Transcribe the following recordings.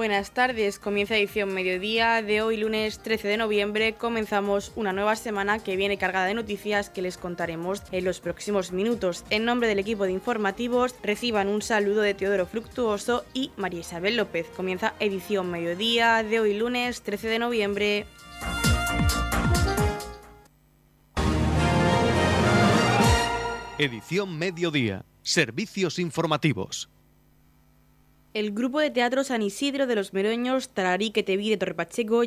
Buenas tardes, comienza edición mediodía de hoy lunes 13 de noviembre. Comenzamos una nueva semana que viene cargada de noticias que les contaremos en los próximos minutos. En nombre del equipo de informativos, reciban un saludo de Teodoro Fructuoso y María Isabel López. Comienza edición mediodía de hoy lunes 13 de noviembre. Edición mediodía. Servicios informativos. El grupo de teatro San Isidro de los Meroños, Tararí que te vi de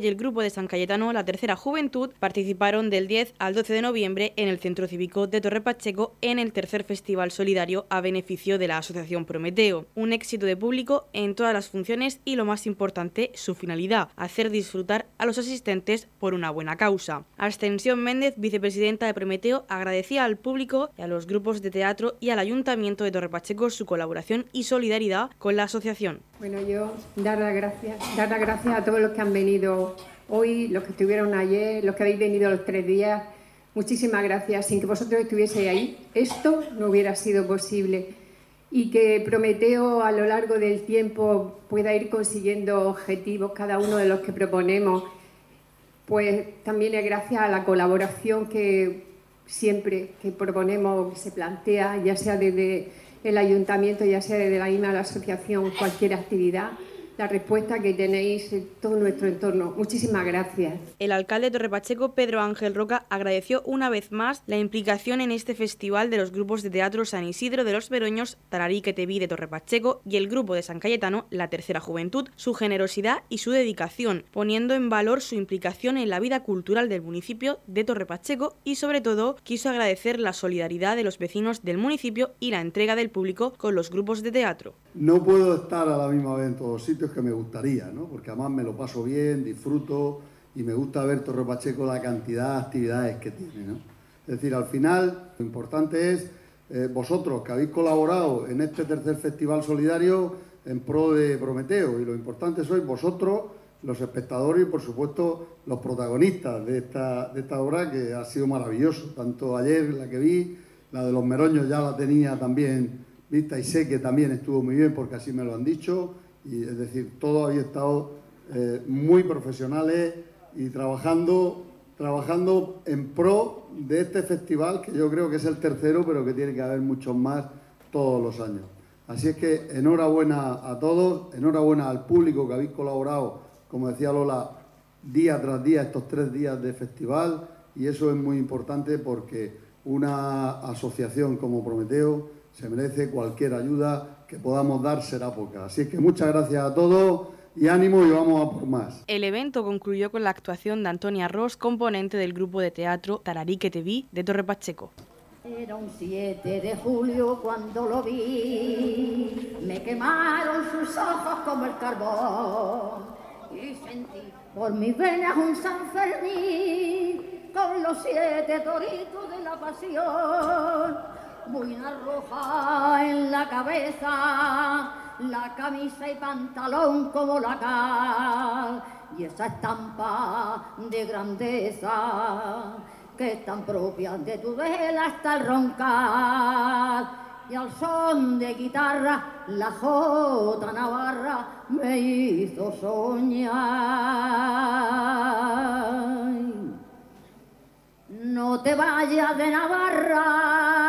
y el grupo de San Cayetano, la Tercera Juventud, participaron del 10 al 12 de noviembre en el Centro Cívico de Torrepacheco en el tercer Festival Solidario a beneficio de la Asociación Prometeo. Un éxito de público en todas las funciones y lo más importante, su finalidad, hacer disfrutar a los asistentes por una buena causa. Ascensión Méndez, vicepresidenta de Prometeo, agradecía al público y a los grupos de teatro y al Ayuntamiento de Torrepacheco su colaboración y solidaridad con la asociación bueno, yo dar las gracias, dar las gracias a todos los que han venido hoy, los que estuvieron ayer, los que habéis venido los tres días. Muchísimas gracias. Sin que vosotros estuvieseis ahí, esto no hubiera sido posible. Y que Prometeo a lo largo del tiempo pueda ir consiguiendo objetivos, cada uno de los que proponemos, pues también es gracias a la colaboración que siempre que proponemos, que se plantea, ya sea desde el ayuntamiento, ya sea de la misma la asociación, cualquier actividad, la respuesta que tenéis en todo nuestro entorno. Muchísimas gracias. El alcalde de Torrepacheco, Pedro Ángel Roca, agradeció una vez más la implicación en este festival de los grupos de teatro San Isidro de los Veroños, Tararí que te vi de Torrepacheco y el grupo de San Cayetano, La Tercera Juventud, su generosidad y su dedicación, poniendo en valor su implicación en la vida cultural del municipio de Torrepacheco y sobre todo quiso agradecer la solidaridad de los vecinos del municipio y la entrega del público con los grupos de teatro. No puedo estar a la misma vez en todos sitios que me gustaría, ¿no? porque además me lo paso bien, disfruto y me gusta ver Torre Pacheco la cantidad de actividades que tiene. ¿no? Es decir, al final lo importante es eh, vosotros que habéis colaborado en este tercer festival solidario en pro de Prometeo y lo importante sois vosotros, los espectadores y por supuesto los protagonistas de esta, de esta obra que ha sido maravilloso. Tanto ayer la que vi, la de los Meroños ya la tenía también vista y sé que también estuvo muy bien porque así me lo han dicho y es decir, todos habéis estado eh, muy profesionales y trabajando, trabajando en pro de este festival, que yo creo que es el tercero, pero que tiene que haber muchos más todos los años. Así es que enhorabuena a todos, enhorabuena al público que habéis colaborado, como decía Lola, día tras día, estos tres días de festival, y eso es muy importante porque una asociación como Prometeo se merece cualquier ayuda que podamos dar será poca. Así que muchas gracias a todos y ánimo y vamos a por más. El evento concluyó con la actuación de Antonia Ross, componente del grupo de teatro Tararí que te vi de Torre Pacheco. Era un 7 de julio cuando lo vi, me quemaron sus ojos como el carbón y sentí por mis venas un San Fermín con los siete toritos de la pasión buena roja en la cabeza, la camisa y pantalón como la cal, y esa estampa de grandeza que es tan propia de tu vela hasta el roncar. Y al son de guitarra, la jota navarra me hizo soñar. No te vayas de Navarra.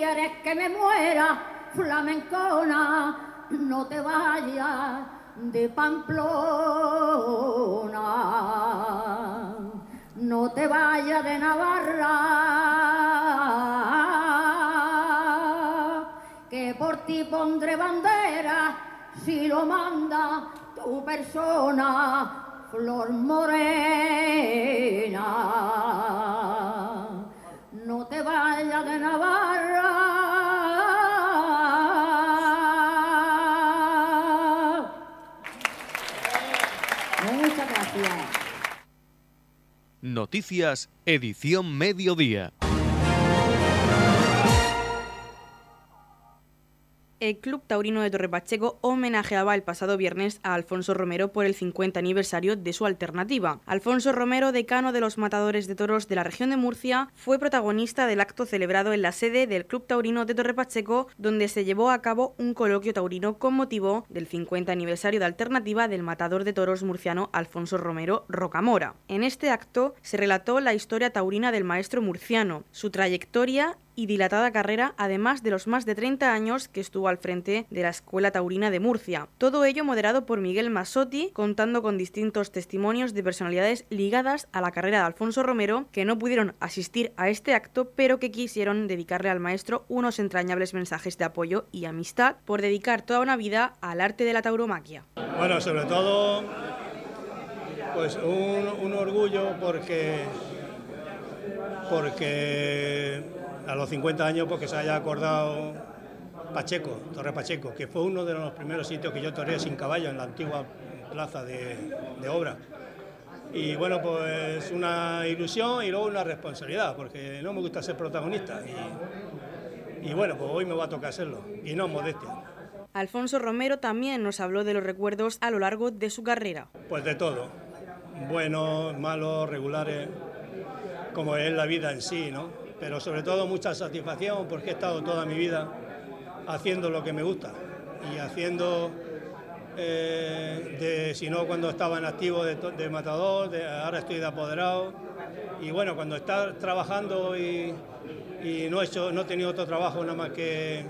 Quieres que me muera, flamencona, no te vayas de Pamplona, no te vayas de Navarra, que por ti pondré bandera si lo manda tu persona, Flor Morena no te vayas de Navarra. Muchas gracias. Noticias, edición mediodía. El Club Taurino de Torre Pacheco homenajeaba el pasado viernes a Alfonso Romero por el 50 aniversario de su alternativa. Alfonso Romero, decano de los matadores de toros de la región de Murcia, fue protagonista del acto celebrado en la sede del Club Taurino de Torre Pacheco, donde se llevó a cabo un coloquio taurino con motivo del 50 aniversario de alternativa del matador de toros murciano Alfonso Romero Rocamora. En este acto se relató la historia taurina del maestro murciano, su trayectoria y dilatada carrera, además de los más de 30 años que estuvo al frente de la Escuela Taurina de Murcia. Todo ello moderado por Miguel Masotti, contando con distintos testimonios de personalidades ligadas a la carrera de Alfonso Romero, que no pudieron asistir a este acto, pero que quisieron dedicarle al maestro unos entrañables mensajes de apoyo y amistad por dedicar toda una vida al arte de la tauromaquia. Bueno, sobre todo, pues un, un orgullo porque porque a los 50 años porque se haya acordado Pacheco, Torre Pacheco, que fue uno de los primeros sitios que yo toré sin caballo en la antigua plaza de, obra. Y bueno, pues una ilusión y luego una responsabilidad, porque no me gusta ser protagonista. Y, bueno, pues hoy me va a tocar hacerlo, y no modestia. Alfonso Romero también nos habló de los recuerdos a lo largo de su carrera. Pues de todo, buenos, malos, regulares, como es la vida en sí, ¿no? Pero sobre todo mucha satisfacción porque he estado toda mi vida haciendo lo que me gusta y haciendo, eh, de, si no cuando estaba en activo de, matador, ahora estoy de apoderado y bueno, cuando estás trabajando y, no, he hecho, no he tenido otro trabajo nada más que,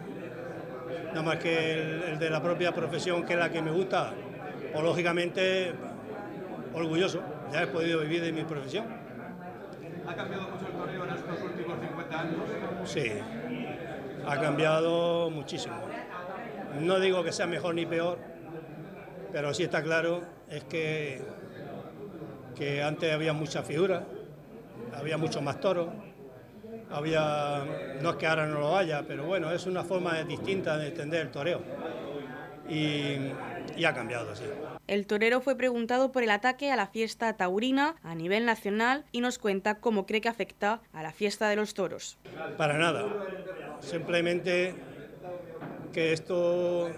nada más que el, de la propia profesión que es la que me gusta, o pues lógicamente orgulloso, ya he podido vivir de mi profesión. ¿Ha cambiado mucho el torneo en estos últimos 50 años? Sí, ha cambiado muchísimo. No digo que sea mejor ni peor, pero sí está claro es que, que antes había mucha figura, había mucho más toros, había, no es que ahora no lo haya, pero bueno, es una forma distinta de entender el toreo. Y, y ha cambiado, sí. El torero fue preguntado por el ataque a la fiesta taurina a nivel nacional y nos cuenta cómo cree que afecta a la fiesta de los toros. Para nada, simplemente que esto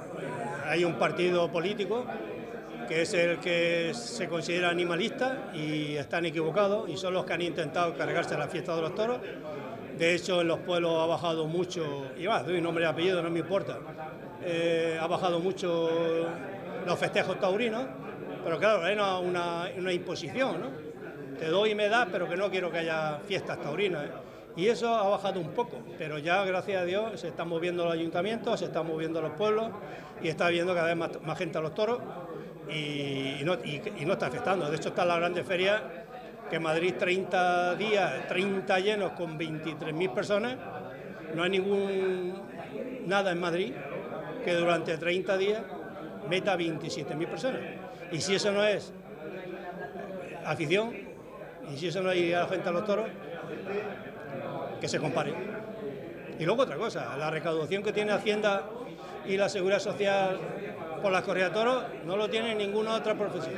hay un partido político que es el que se considera animalista y están equivocados y son los que han intentado cargarse la fiesta de los toros. De hecho, en los pueblos ha bajado mucho, y va, doy nombre y apellido, no me importa, eh, ha bajado mucho los festejos taurinos, pero claro, es una, una, imposición, ¿no? Te doy y me das, pero que no quiero que haya fiestas taurinas. ¿eh? Y eso ha bajado un poco, pero ya, gracias a Dios, se están moviendo los ayuntamientos, se están moviendo los pueblos y está viendo cada vez más, gente a los toros y, no, y, no, está afectando. De hecho, está la grande feria que Madrid 30 días, 30 llenos con 23.000 personas. No hay ningún nada en Madrid que durante 30 días meta 27.000 personas. Y si eso no es afición, y si eso no es ir a la gente a los toros, que se compare. Y luego otra cosa, la recaudación que tiene Hacienda y la Seguridad Social por las corridas de toros no lo tiene ninguna otra profesión.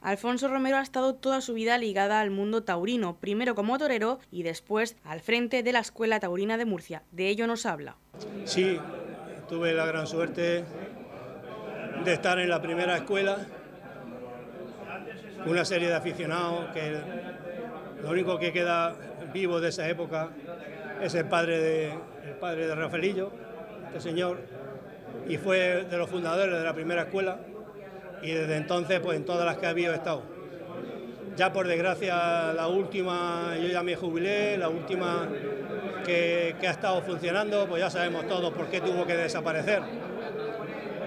Alfonso Romero ha estado toda su vida ligada al mundo taurino, primero como torero y después al frente de la Escuela Taurina de Murcia. De ello nos habla. Sí, tuve la gran suerte de estar en la primera escuela, una serie de aficionados que lo único que queda vivo de esa época es el padre de, el padre de Rafaelillo, este señor, y fue de los fundadores de la primera escuela y desde entonces pues en todas las que ha habido he estado. Ya por desgracia la última, yo ya me jubilé, la última que, que ha estado funcionando, pues ya sabemos todos por qué tuvo que desaparecer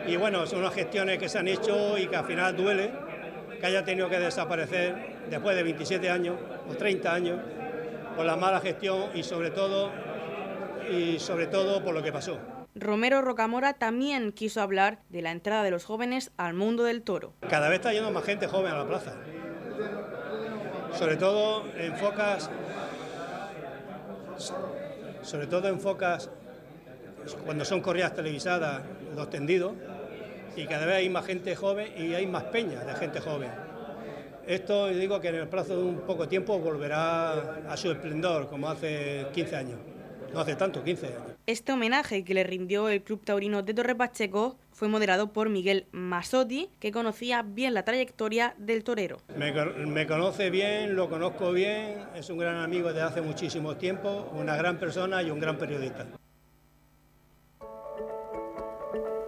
y bueno, son unas gestiones que se han hecho y que al final duele que haya tenido que desaparecer después de 27 años o 30 años por la mala gestión y sobre todo y sobre todo por lo que pasó. Romero Rocamora también quiso hablar de la entrada de los jóvenes al mundo del toro. Cada vez está yendo más gente joven a la plaza. Sobre todo enfocas sobre todo enfocas cuando son corridas televisadas, los tendidos, y cada vez hay más gente joven y hay más peñas de gente joven. Esto digo que en el plazo de un poco tiempo volverá a su esplendor, como hace 15 años. no hace tanto, 15 años. Este homenaje que le rindió el Club Taurino de Torre Pacheco fue moderado por Miguel Masotti, que conocía bien la trayectoria del torero. Me, me, conoce bien, lo conozco bien, es un gran amigo de hace muchísimo tiempo, una gran persona y un gran periodista.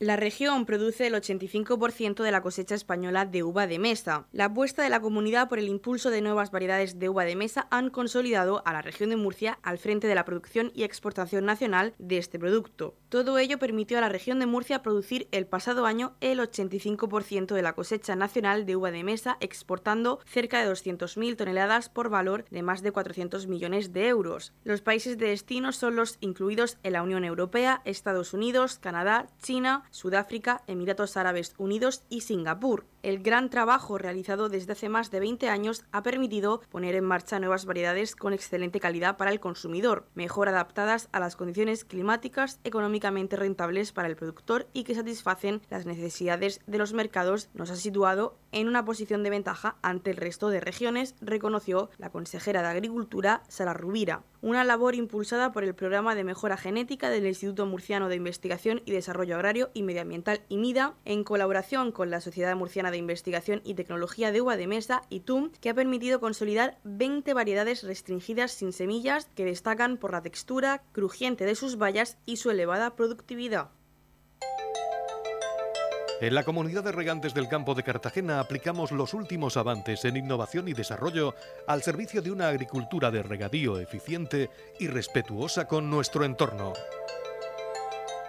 La región produce el 85% de la cosecha española de uva de mesa. La apuesta de la comunidad por el impulso de nuevas variedades de uva de mesa han consolidado a la región de Murcia al frente de la producción y exportación nacional de este producto. Todo ello permitió a la región de Murcia producir el pasado año el 85% de la cosecha nacional de uva de mesa, exportando cerca de 200.000 toneladas por valor de más de 400 millones de euros. Los países de destino son los incluidos en la Unión Europea, Estados Unidos, Canadá, China, Sudáfrica, Emiratos Árabes Unidos y Singapur. El gran trabajo realizado desde hace más de 20 años ha permitido poner en marcha nuevas variedades con excelente calidad para el consumidor, mejor adaptadas a las condiciones climáticas, económicamente rentables para el productor y que satisfacen las necesidades de los mercados, nos ha situado en una posición de ventaja ante el resto de regiones, reconoció la consejera de Agricultura, Sara Rubira. Una labor impulsada por el Programa de Mejora Genética del Instituto Murciano de Investigación y Desarrollo Agrario y Medioambiental IMIDA, en colaboración con la Sociedad Murciana de Investigación y Tecnología de Uva de Mesa, ITUM, que ha permitido consolidar 20 variedades restringidas sin semillas que destacan por la textura crujiente de sus bayas y su elevada productividad. En la comunidad de regantes del campo de Cartagena aplicamos los últimos avances en innovación y desarrollo al servicio de una agricultura de regadío eficiente y respetuosa con nuestro entorno.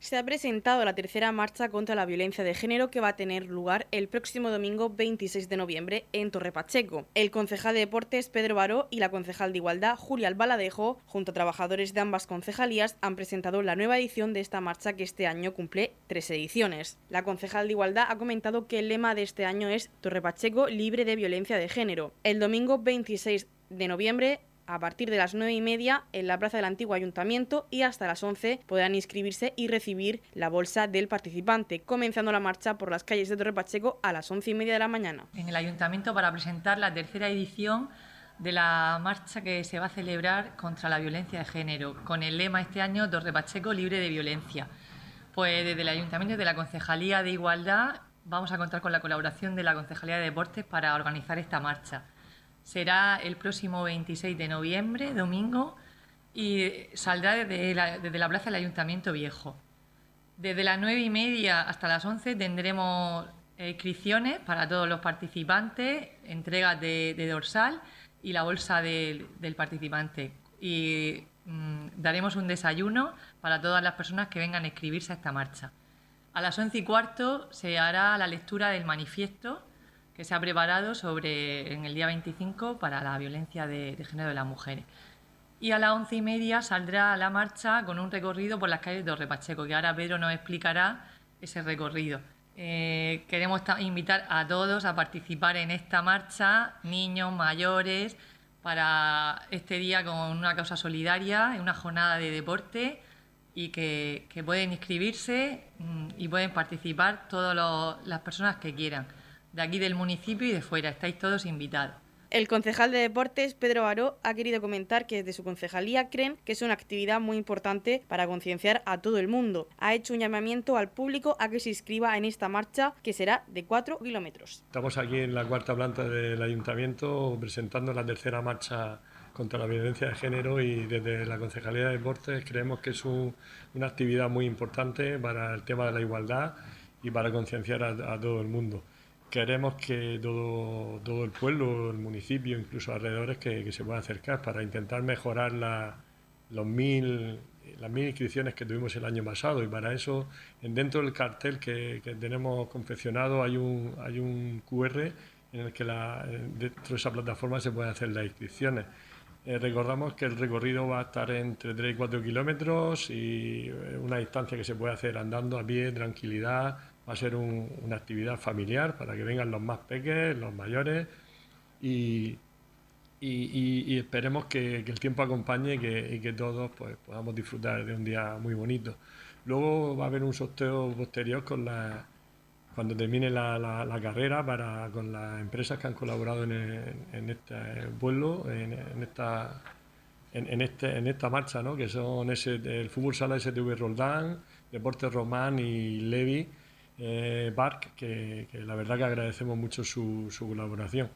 Se ha presentado la tercera marcha contra la violencia de género que va a tener lugar el próximo domingo 26 de noviembre en Torre Pacheco. El concejal de Deportes Pedro Baró y la concejal de Igualdad Julia Albaladejo, junto a trabajadores de ambas concejalías, han presentado la nueva edición de esta marcha que este año cumple tres ediciones. La concejal de Igualdad ha comentado que el lema de este año es Torre Pacheco libre de violencia de género. El domingo 26 de noviembre a partir de las 9 y media en la plaza del antiguo ayuntamiento y hasta las 11 podrán inscribirse y recibir la bolsa del participante, comenzando la marcha por las calles de Torre Pacheco a las 11 y media de la mañana. En el ayuntamiento para presentar la tercera edición de la marcha que se va a celebrar contra la violencia de género, con el lema este año Torre Pacheco libre de violencia. Pues desde el ayuntamiento de la Concejalía de Igualdad vamos a contar con la colaboración de la Concejalía de Deportes para organizar esta marcha será el próximo 26 de noviembre, domingo, y saldrá desde la, plaza del Ayuntamiento Viejo. Desde las 9 y media hasta las 11 tendremos inscripciones para todos los participantes, entregas de, dorsal y la bolsa del participante. Y mm, daremos un desayuno para todas las personas que vengan a inscribirse a esta marcha. A las 11 y cuarto se hará la lectura del manifiesto que se ha preparado sobre, en el día 25 para la violencia de, género de las mujeres. Y a las once y media saldrá a la marcha con un recorrido por las calles de Torre Pacheco, que ahora Pedro nos explicará ese recorrido. Eh, queremos invitar a todos a participar en esta marcha, niños, mayores, para este día con una causa solidaria, una jornada de deporte y que, pueden inscribirse mm, y pueden participar todas las personas que quieran de aquí del municipio y de fuera. Estáis todos invitados. El concejal de deportes, Pedro Baró, ha querido comentar que desde su concejalía creen que es una actividad muy importante para concienciar a todo el mundo. Ha hecho un llamamiento al público a que se inscriba en esta marcha que será de 4 kilómetros. Estamos aquí en la cuarta planta del ayuntamiento presentando la tercera marcha contra la violencia de género y desde la Concejalía de Deportes creemos que es una actividad muy importante para el tema de la igualdad y para concienciar a todo el mundo queremos que todo, todo el pueblo, el municipio, incluso alrededores, que, que se pueda acercar para intentar mejorar la, los mil las mil inscripciones que tuvimos el año pasado y para eso dentro del cartel que, tenemos confeccionado hay un, hay un QR en el que la, dentro de esa plataforma se pueden hacer las inscripciones. Eh, recordamos que el recorrido va a estar entre 3 y 4 kilómetros y eh, una distancia que se puede hacer andando a pie, tranquilidad. Va a ser una actividad familiar para que vengan los más pequeños, los mayores y, esperemos que, el tiempo acompañe y que, todos pues, podamos disfrutar de un día muy bonito. Luego va a haber un sorteo posterior cuando termine la, carrera para, con las empresas que han colaborado en, este vuelo, en, esta, en, este, en esta marcha, ¿no? que son el Fútbol Sala STV Roldán, Deportes Román y Levi eh, que, la verdad que agradecemos mucho su, colaboración.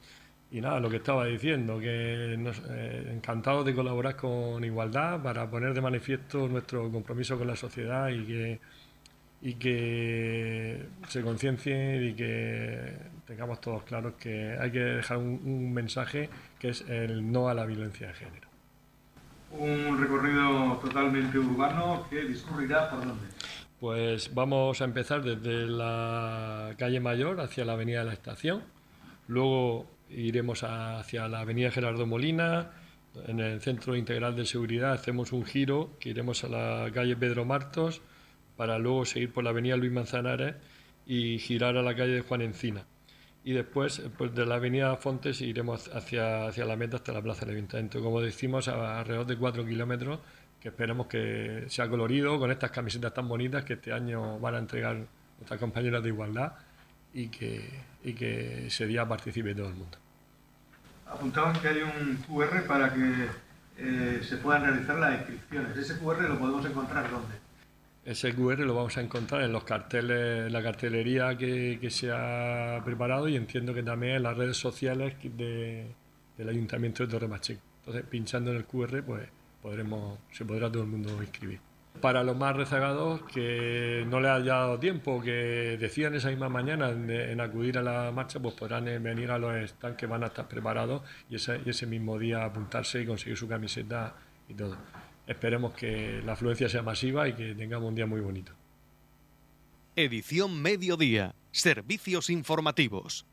Y nada, lo que estaba diciendo, que nos, eh, encantados de colaborar con Igualdad para poner de manifiesto nuestro compromiso con la sociedad y que, y que se conciencie y que tengamos todos claros que hay que dejar un, mensaje que es el no a la violencia de género. Un recorrido totalmente urbano que discurrirá por dónde? Pues vamos a empezar desde la calle Mayor hacia la avenida de la Estación, luego iremos hacia la avenida Gerardo Molina, en el Centro Integral de Seguridad hacemos un giro que iremos a la calle Pedro Martos para luego seguir por la avenida Luis Manzanares y girar a la calle de Juan Encina. Y después, pues de la avenida Fontes iremos hacia, hacia la meta hasta la plaza del Ayuntamiento. Como decimos, a alrededor de cuatro kilómetros, que esperemos que sea colorido con estas camisetas tan bonitas que este año van a entregar nuestras compañeras de igualdad y que, y que ese día participe todo el mundo apuntaban que hay un QR para que eh, se puedan realizar las inscripciones. ¿Ese QR lo podemos encontrar dónde? Ese QR lo vamos a encontrar en los carteles, la cartelería que, se ha preparado y entiendo que también en las redes sociales del Ayuntamiento de Torre Pacheco. Entonces, pinchando en el QR, pues podremos, se podrá todo el mundo inscribir para los más rezagados que no les haya dado tiempo, que decían esa misma mañana en, acudir a la marcha, pues podrán eh, venir a los stands que van a estar preparados y ese, y ese mismo día apuntarse y conseguir su camiseta y todo. Esperemos que la afluencia sea masiva y que tengamos un día muy bonito. Edición Mediodía. Servicios informativos.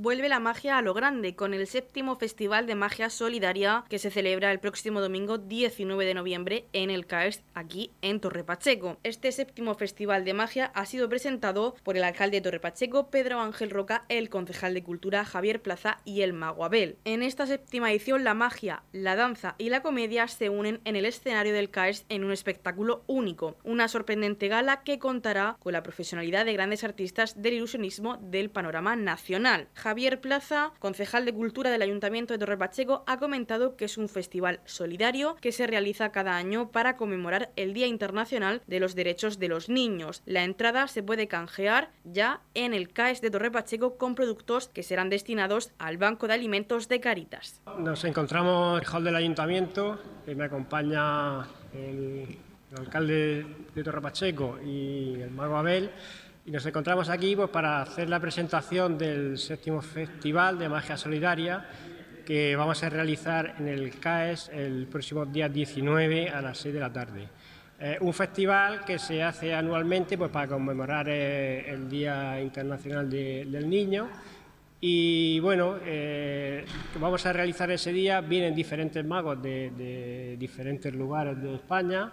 Vuelve la magia a lo grande con el séptimo Festival de Magia Solidaria que se celebra el próximo domingo 19 de noviembre en el CAES aquí en Torre Pacheco. Este séptimo Festival de Magia ha sido presentado por el alcalde de Torre Pacheco, Pedro Ángel Roca, el concejal de Cultura, Javier Plaza y el mago Abel. En esta séptima edición la magia, la danza y la comedia se unen en el escenario del CAES en un espectáculo único, una sorprendente gala que contará con la profesionalidad de grandes artistas del ilusionismo del panorama nacional. Javier Plaza, concejal de Cultura del Ayuntamiento de Torre Pacheco, ha comentado que es un festival solidario que se realiza cada año para conmemorar el Día Internacional de los Derechos de los Niños. La entrada se puede canjear ya en el CAES de Torre Pacheco con productos que serán destinados al Banco de Alimentos de Caritas. Nos encontramos en el hall del Ayuntamiento, que me acompaña el, el alcalde de Torre Pacheco y el mago Abel y nos encontramos aquí pues, para hacer la presentación del séptimo Festival de Magia Solidaria que vamos a realizar en el CAES el próximo día 19 a las 6 de la tarde. un festival que se hace anualmente pues, para conmemorar eh, el Día Internacional del Niño. Y bueno, eh, vamos a realizar ese día, vienen diferentes magos de, de diferentes lugares de España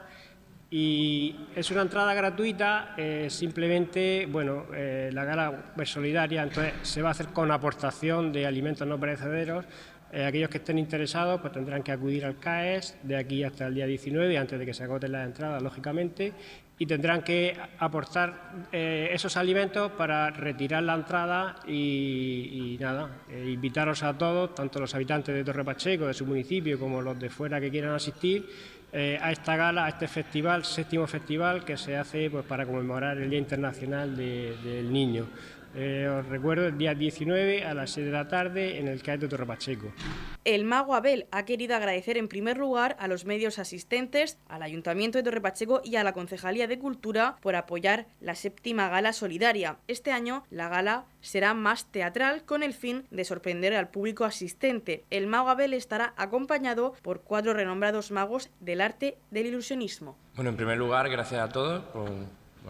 y es una entrada gratuita, eh, simplemente, bueno, eh, la gala solidaria, entonces se va a hacer con aportación de alimentos no perecederos. Eh, aquellos que estén interesados pues tendrán que acudir al CAES de aquí hasta el día 19, antes de que se agoten las entradas, lógicamente, y tendrán que aportar esos alimentos para retirar la entrada y, y nada, invitaros a todos, tanto los habitantes de Torre Pacheco, de su municipio, como los de fuera que quieran asistir, eh, a esta gala, a este festival, séptimo festival que se hace pues, para conmemorar el Día Internacional del Niño. Eh, os recuerdo el día 19 a las 6 de la tarde en el CAE de Torre Pacheco. El mago Abel ha querido agradecer en primer lugar a los medios asistentes, al Ayuntamiento de Torre Pacheco y a la Concejalía de Cultura por apoyar la séptima gala solidaria. Este año la gala será más teatral con el fin de sorprender al público asistente. El mago Abel estará acompañado por cuatro renombrados magos del arte del ilusionismo. Bueno, en primer lugar, gracias a todos por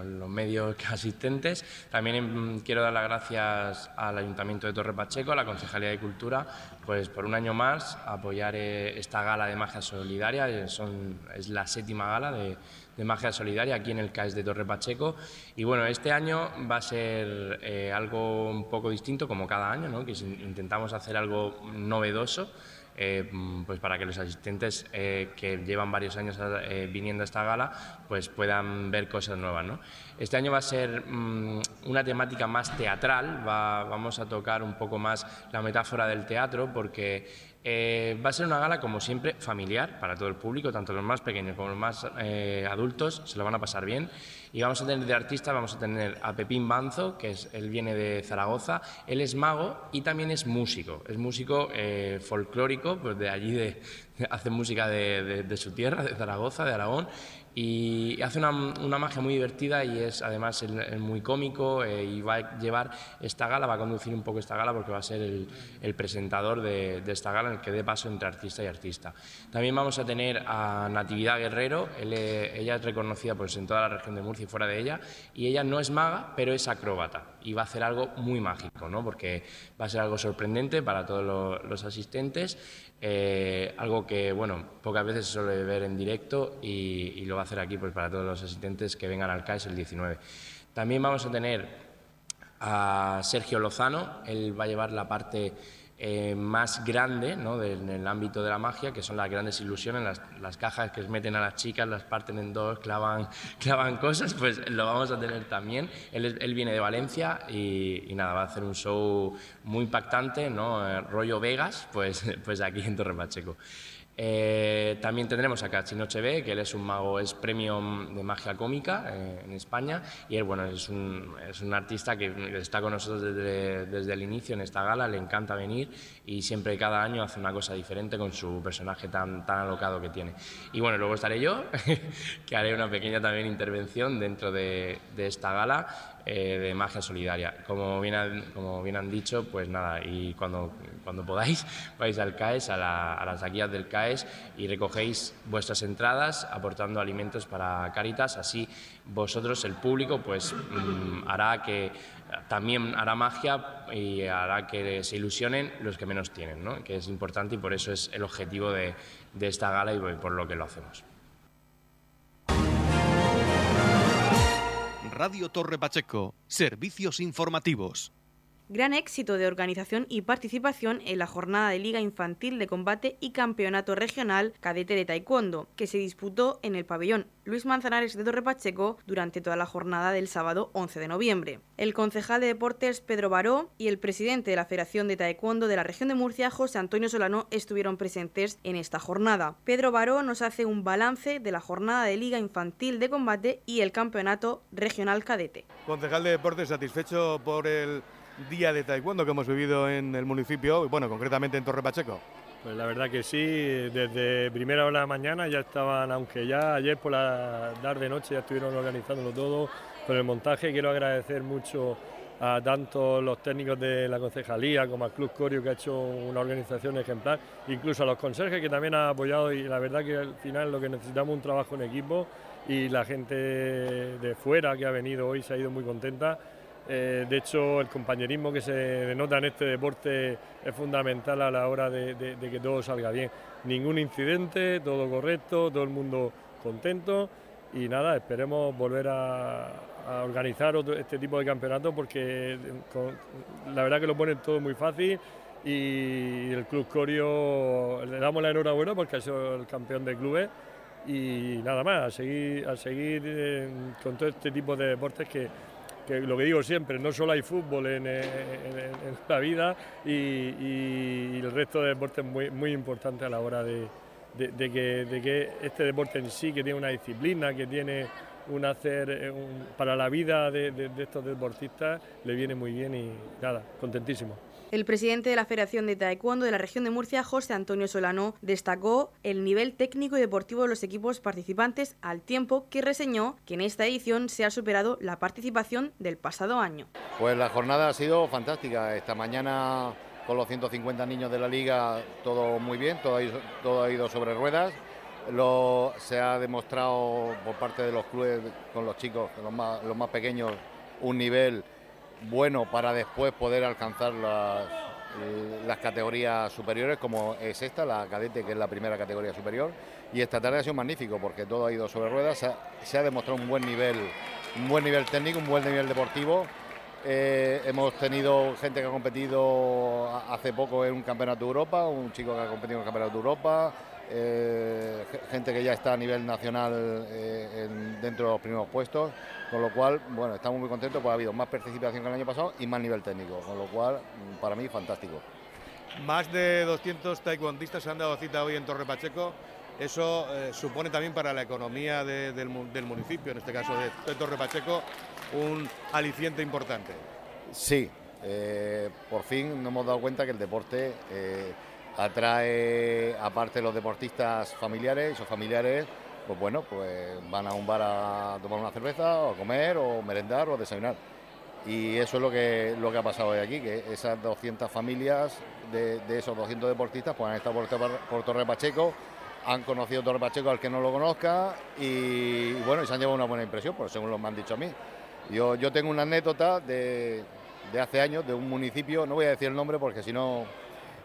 los medios asistentes. También mm, quiero dar las gracias al Ayuntamiento de Torre Pacheco, a la Concejalía de Cultura, pues por un año más apoyar eh, esta gala de magia solidaria. Eh, son, es la séptima gala de, magia solidaria aquí en el CAES de Torre Pacheco. Y bueno, este año va a ser eh, algo un poco distinto, como cada año, ¿no? que intentamos hacer algo novedoso. Eh, pues para que los asistentes eh, que llevan varios años eh, viniendo a esta gala pues puedan ver cosas nuevas. ¿no? Este año va a ser mm, una temática más teatral, vamos a tocar un poco más la metáfora del teatro porque va a ser una gala, como siempre, familiar para todo el público, tanto los más pequeños como los más adultos, se lo van a pasar bien. Y vamos a tener de artista, vamos a tener a Pepín Banzo, que es, él viene de Zaragoza, él es mago y también es músico, es músico eh, folclórico, pues de allí de, hace música de, su tierra, de Zaragoza, de Aragón, y hace una, magia muy divertida y es además muy cómico eh, y va a llevar esta gala, va a conducir un poco esta gala porque va a ser el, presentador de, esta gala en el que dé paso entre artista y artista. También vamos a tener a Natividad Guerrero, ella es reconocida pues, en toda la región de Murcia fuera de ella, y ella no es maga, pero es acróbata y va a hacer algo muy mágico, ¿no? porque va a ser algo sorprendente para todos los asistentes eh, algo que, bueno, pocas veces se suele ver en directo y, lo va a hacer aquí pues, para todos los asistentes que vengan al CAES el 19. También vamos a tener a Sergio Lozano, él va a llevar la parte eh, más grande ¿no? en el ámbito de la magia, que son las grandes ilusiones, las, las, cajas que meten a las chicas, las parten en dos, clavan, clavan cosas, pues lo vamos a tener también. Él, él viene de Valencia y, nada, va a hacer un show muy impactante, ¿no? Eh, rollo Vegas, pues, pues aquí en Torre Pacheco. Eh, también tendremos a Cachinoche B, que él es un mago, es premio de magia cómica en España y él bueno, es, un, es un artista que está con nosotros desde, desde, el inicio en esta gala, le encanta venir y siempre cada año hace una cosa diferente con su personaje tan, tan alocado que tiene. Y bueno, luego estaré yo, que haré una pequeña también intervención dentro de, esta gala eh, de magia solidaria. Como bien, han, como bien han dicho, pues nada, y cuando, cuando podáis vais al CAES, a, las taquillas del CAES y recogéis vuestras entradas aportando alimentos para Caritas, así vosotros, el público, pues mm, hará que también hará magia y hará que se ilusionen los que menos tienen, ¿no? que es importante y por eso es el objetivo de, de esta gala y por lo que lo hacemos. Radio Torre Pacheco, servicios informativos. Gran éxito de organización y participación en la jornada de Liga Infantil de Combate y Campeonato Regional Cadete de Taekwondo, que se disputó en el pabellón Luis Manzanares de Torre Pacheco durante toda la jornada del sábado 11 de noviembre. El concejal de deportes Pedro Baró y el presidente de la Federación de Taekwondo de la región de Murcia, José Antonio Solano, estuvieron presentes en esta jornada. Pedro Baró nos hace un balance de la jornada de Liga Infantil de Combate y el Campeonato Regional Cadete. Concejal de deportes satisfecho por el día de taekwondo que hemos vivido en el municipio, bueno, concretamente en Torre Pacheco. Pues la verdad que sí, desde primera hora de la mañana ya estaban, aunque ya ayer por la tarde noche ya estuvieron organizándolo todo con el montaje. Quiero agradecer mucho a tanto los técnicos de la concejalía como al Club Corio que ha hecho una organización ejemplar, incluso a los conserjes que también han apoyado y la verdad que al final lo que necesitamos es un trabajo en equipo y la gente de fuera que ha venido hoy se ha ido muy contenta eh, de hecho, el compañerismo que se denota en este deporte es fundamental a la hora de, que todo salga bien. Ningún incidente, todo correcto, todo el mundo contento y nada, esperemos volver a, organizar este tipo de campeonatos porque la verdad que lo ponen todo muy fácil y el Club Corio le damos la enhorabuena porque ha sido el campeón de clubes y nada más, a seguir, a seguir eh, con todo este tipo de deportes que que lo que digo siempre, no solo hay fútbol en, la vida y, el resto de deportes es muy, muy importante a la hora de, que, este deporte en sí, que tiene una disciplina, que tiene un hacer eh, para la vida de estos deportistas le viene muy bien y nada, contentísimo. El presidente de la Federación de Taekwondo de la región de Murcia, José Antonio Solano, destacó el nivel técnico y deportivo de los equipos participantes al tiempo que reseñó que en esta edición se ha superado la participación del pasado año. Pues la jornada ha sido fantástica. Esta mañana con los 150 niños de la liga todo muy bien, todo ha ido, todo ha ido sobre ruedas. Lo, se ha demostrado por parte de los clubes con los chicos, los más, los más pequeños, un nivel bueno para después poder alcanzar las, las categorías superiores, como es esta, la cadete, que es la primera categoría superior. Y esta tarde ha sido magnífico porque todo ha ido sobre ruedas, se ha, demostrado un buen nivel, un buen nivel técnico, un buen nivel deportivo. Eh, hemos tenido gente que ha competido hace poco en un campeonato de Europa, un chico que ha competido en un campeonato de Europa, eh, gente que ya está a nivel nacional eh, dentro de los primeros puestos, con lo cual, bueno, estamos muy contentos porque ha habido más participación que el año pasado y más nivel técnico, con lo cual, mm, para mí, fantástico. Más de 200 taekwondistas se han dado cita hoy en Torre Pacheco. Eso eh, supone también para la economía del, municipio, en este caso de, Torre Pacheco, un aliciente importante. Sí, por fin nos hemos dado cuenta que el deporte atrae, aparte de los deportistas familiares, esos familiares, pues bueno, pues van a un bar a tomar una cerveza, o a comer, o merendar, o desayunar. Y eso es lo que, lo que ha pasado hoy aquí, que esas 200 familias de, esos 200 deportistas pues han estado por, Torre Pacheco, han conocido Torre Pacheco al que no lo conozca y, bueno, y se han llevado una buena impresión, pues según lo me han dicho a mí. Yo, yo tengo una anécdota de, de hace años de un municipio, no voy a decir el nombre porque si no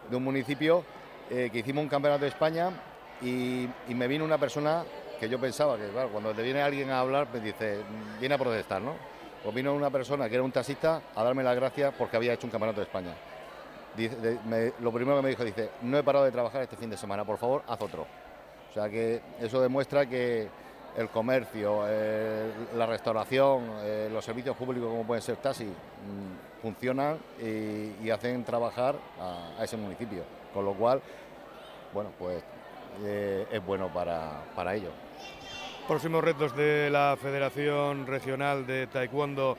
de un municipio eh, que hicimos un campeonato de España y, me vino una persona que yo pensaba que, cuando te viene alguien a hablar, me dice, viene a protestar, ¿no? Pues vino una persona que era un taxista a darme las gracias porque había hecho un campeonato de España. lo primero que me dijo, dice, no he parado de trabajar este fin de semana, por favor, haz otro. O sea que eso demuestra que el comercio, la restauración, eh, los servicios públicos como pueden ser taxi, mm, funcionan y, hacen trabajar a, ese municipio. Con lo cual, bueno, pues eh, es bueno para, para ello. Próximos retos de la Federación Regional de Taekwondo,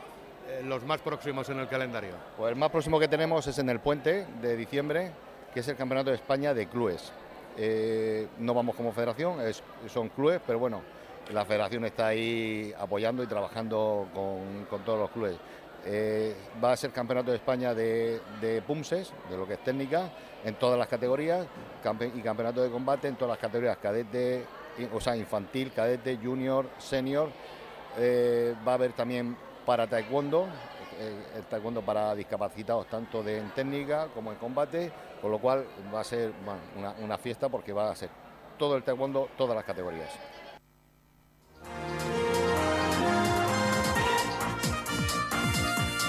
eh, los más próximos en el calendario. Pues el más próximo que tenemos es en el puente de diciembre, que es el Campeonato de España de clubes. no vamos como federación, son clubes, pero bueno, la federación está ahí apoyando y trabajando con, todos los clubes. Eh, va a ser campeonato de España de, PUMSES, de lo que es técnica, en todas las categorías, y campeonato de combate en todas las categorías, cadete, o sea, infantil, cadete, junior, senior. Eh, va a haber también para taekwondo, eh, el taekwondo para discapacitados, tanto de, en técnica como en combate, con lo cual va a ser una, una fiesta porque va a ser todo el taekwondo, todas las categorías.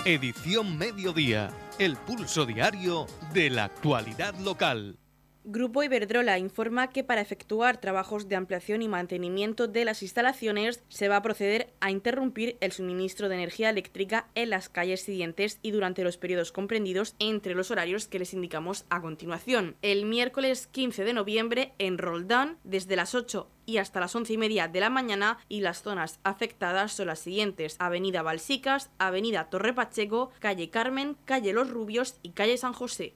Edición Mediodía, el pulso diario de la actualidad local. Grupo Iberdrola informa que para efectuar trabajos de ampliación y mantenimiento de las instalaciones se va a proceder a interrumpir el suministro de energía eléctrica en las calles siguientes y durante los periodos comprendidos entre los horarios que les indicamos a continuación. El miércoles 15 de noviembre en Roldán, desde las 8 y hasta las 11 y media de la mañana y las zonas afectadas son las siguientes Avenida Balsicas, Avenida Torre Pacheco, Calle Carmen, Calle Los Rubios y Calle San José.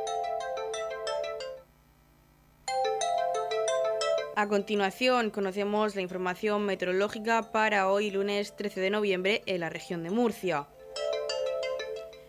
A continuación, conocemos la información meteorológica para hoy lunes 13 de noviembre en la región de Murcia.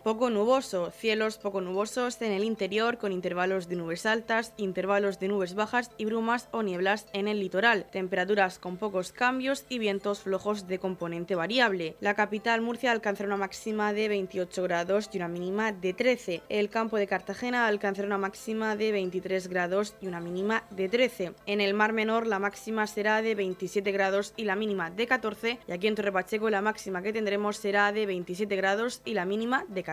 Poco nuboso, cielos poco nubosos en el interior con intervalos de nubes altas, intervalos de nubes bajas y brumas o nieblas en el litoral. Temperaturas con pocos cambios y vientos flojos de componente variable. La capital Murcia alcanzará una máxima de 28 grados y una mínima de 13. El campo de Cartagena alcanzará una máxima de 23 grados y una mínima de 13. En el Mar Menor la máxima será de 27 grados y la mínima de 14. Y aquí en Torre Pacheco la máxima que tendremos será de 27 grados y la mínima de 14.